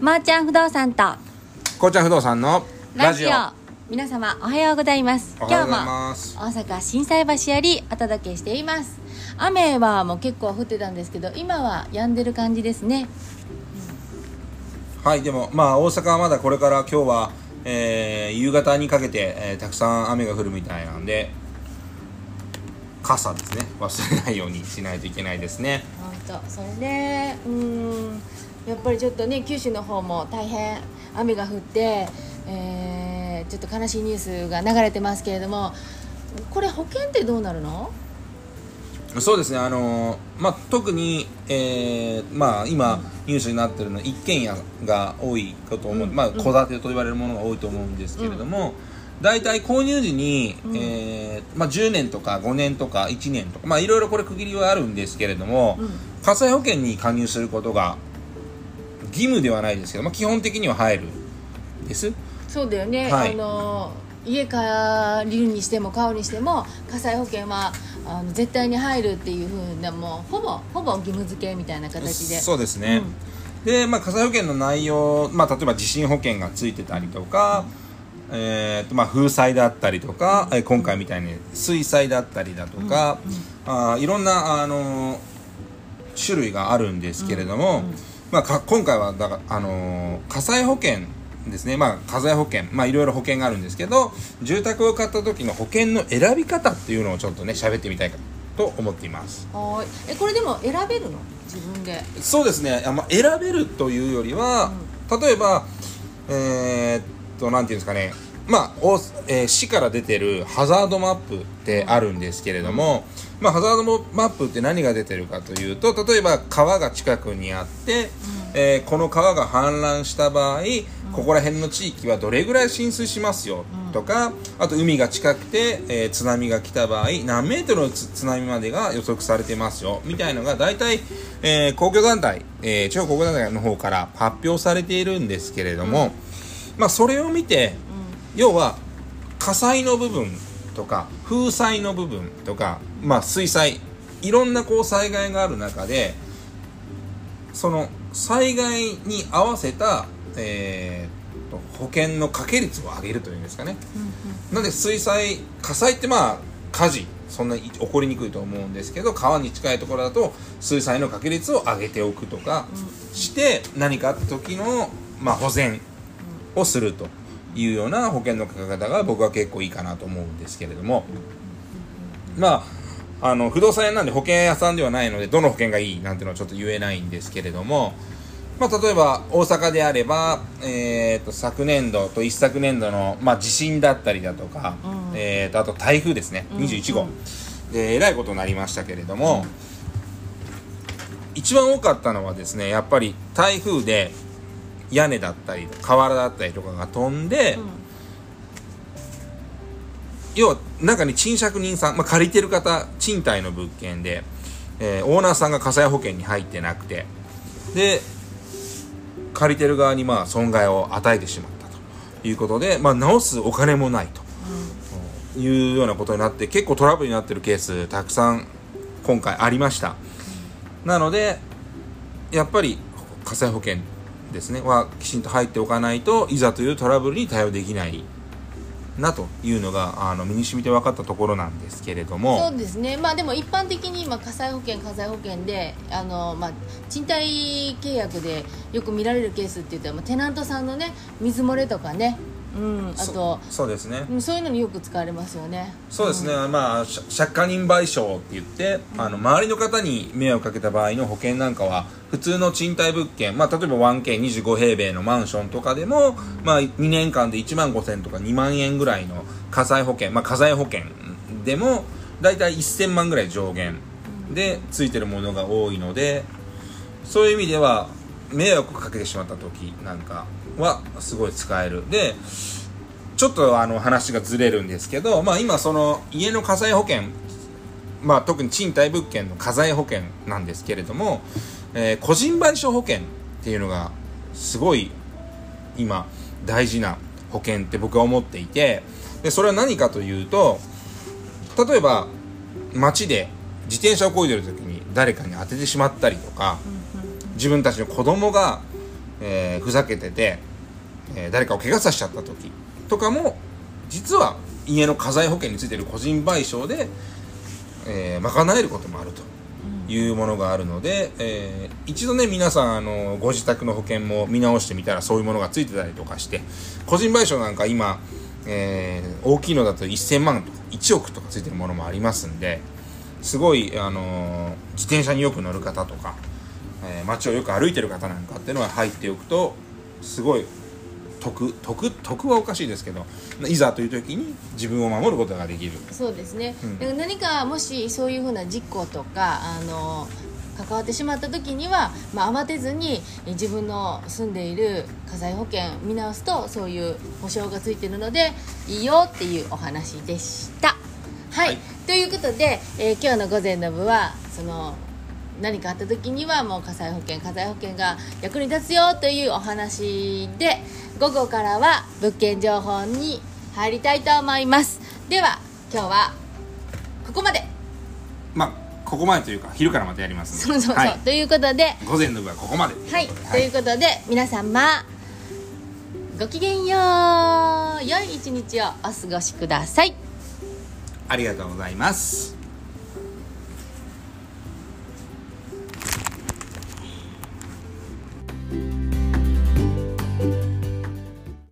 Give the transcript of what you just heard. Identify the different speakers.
Speaker 1: まー、ちゃん不動産と。
Speaker 2: こうちゃん不動産の
Speaker 1: ラジオ。皆様おはようございます。今日も大阪心斎橋よりお届けしています。雨はもう結構降ってたんですけど今は止んでる感じですね。
Speaker 2: はいでもまあ大阪はまだこれから今日は、えー夕方にかけて、えーたくさん雨が降るみたいなんで傘ですね。忘れないようにしないといけないですね。
Speaker 1: 本当。それでうーんやっぱりちょっとね九州の方も大変雨が降って、えーちょっと悲しいニュースが流れてますけれどもこれ保険ってどうなるの？
Speaker 2: そうですね。あのーまあ特に、えーまあ今ニュースになってるのは一軒家が多いかと思う、
Speaker 1: うん。
Speaker 2: まあ戸建てと言われるものが多いと思うんですけれども、大体購入時に、
Speaker 1: うん。
Speaker 2: えーまあ、10年とか5年とか1年とかまあいろいろこれ区切りはあるんですけれども、
Speaker 1: うん。
Speaker 2: 火災保険に加入することが義務ではないですけど、まあ、基本的には入るです。
Speaker 1: そうだよね、
Speaker 2: はい。
Speaker 1: あの家借りるにしても買うにしても火災保険はあの絶対に入るっていうふうなもうほぼほぼ義務付けみたいな形で。
Speaker 2: そうですね、で、まあ、火災保険の内容、まあ、例えば地震保険がついてたりとか、えーとまあ、風災だったりとか、えー今回みたいに水災だったりだとか、あーいろんな、あのー種類があるんですけれども、まあ、か今回はだから、あのー火災保険ですね、まあ、火災保険、まあ、いろいろ保険があるんですけど住宅を買った時の保険の選び方っていうのをちょっとね喋ってみたいかと思っています。
Speaker 1: はーい。えこれでも選べるの？自分で。
Speaker 2: そうですね、あまあ、選べるというよりは、例えば、えーっと、なんていうんですかね、まあおえー市から出てるハザードマップってあるんですけれども、まあ、ハザードマップって何が出てるかというと例えば川が近くにあって、えーこの川が氾濫した場合、ここら辺の地域はどれぐらい浸水しますよとか、あと海が近くて、えー津波が来た場合何メートルの津津波までが予測されてますよみたいのが大体、えー公共団体、えー地方公共団体の方から発表されているんですけれども、まあ、それを見て、要は火災の部分とか風災の部分とか、まあ、水災。いろんなこう災害がある中でその災害に合わせた、えーと保険の掛け率を上げるというんですかね。なんで水災火災ってまあ火事。そんなに起こりにくいと思うんですけど川に近いところだと水災の掛け率を上げておくとかして何かあった時の、まあ、保全をするというような保険のかけ方が僕は結構いいかなと思うんですけれども。まああの不動産屋なんで保険屋さんではないのでどの保険がいいなんていうのはちょっと言えないんですけれども。まあ、例えば大阪であれば、えー、と昨年度と一昨年度の、まあ、地震だったりだとか、
Speaker 1: うん。
Speaker 2: えー、とあと台風ですね、
Speaker 1: うん。
Speaker 2: 21号、
Speaker 1: うん。
Speaker 2: でえらいことになりましたけれども、一番多かったのはですねやっぱり台風で屋根だったり瓦だったりとかが飛んで、要は中に賃借人さん、まあ、借りてる方賃貸の物件で、えーオーナーさんが火災保険に入ってなくてで借りてる側にまあ損害を与えてしまったということで、まあ、直すお金もないというようなことになって結構トラブルになってるケースたくさん今回ありました。なのでやっぱり火災保険ですね。はきちんと入っておかないといざというトラブルに対応できないなというのがあの身に染みて分かったところなんですけれども。
Speaker 1: そうですね。まあでも一般的に今火災保険火災保険であの、まあ、賃貸契約でよく見られるケースって言ったらテナントさんのね水漏れとかね、うん、あと。
Speaker 2: そそうですね。
Speaker 1: うんそういうのによく使われますよね。
Speaker 2: そうですね、まあし借家人賠償って言って、あの周りの方に迷惑かけた場合の保険なんかは普通の賃貸物件、まあ、例えば 1K25 平米のマンションとかでも、まあ、2年間で1万5000とか2万円ぐらいの火災保険、まあ、火災保険でも大体1000万ぐらい上限でついてるものが多いのでそういう意味では迷惑をかけてしまった時なんかはすごい使える。でちょっとあの話がずれるんですけど、まあ、今その家の火災保険、まあ、特に賃貸物件の火災保険なんですけれども、えー個人賠償保険っていうのがすごい今大事な保険って僕は思っていてでそれは何かというと例えば街で自転車を漕いでる時に誰かに当ててしまったりとか自分たちの子供が、えーふざけてて、えー誰かを怪我させちゃった時とかも実は家の家財保険についている個人賠償で、えー賄えることもあるというものがあるので、えー一度ね皆さんあのご自宅の保険も見直してみたらそういうものがついてたりとかして個人賠償なんか今、えー大きいのだと1000万とか1億とかついてるものもありますんですごい、あのー自転車によく乗る方とか、えー街をよく歩いてる方なんかっていうのは入っておくとすごい得得得はおかしいですけどいざという時に自分を守ることができる。
Speaker 1: そうですね、
Speaker 2: うん。
Speaker 1: だから何かもしそういうふうな事故とかあの関わってしまった時には、まあ、慌てずにえ自分の住んでいる火災保険見直すとそういう保証がついてるのでいいよっていうお話でした。はい、
Speaker 2: はい。
Speaker 1: ということで、えー今日の午前の部はその何かあった時にはもう火災保険火災保険が役に立つよというお話で午後からは物件情報に入りたいと思います。では今日はここまで。
Speaker 2: まあここまでというか昼からまたやります
Speaker 1: そうそうそう、
Speaker 2: はい、
Speaker 1: ということで
Speaker 2: 午前の部はここまで。
Speaker 1: はい、ということで皆様ごきげんよう。良い一日をお過ごしください。
Speaker 2: ありがとうございます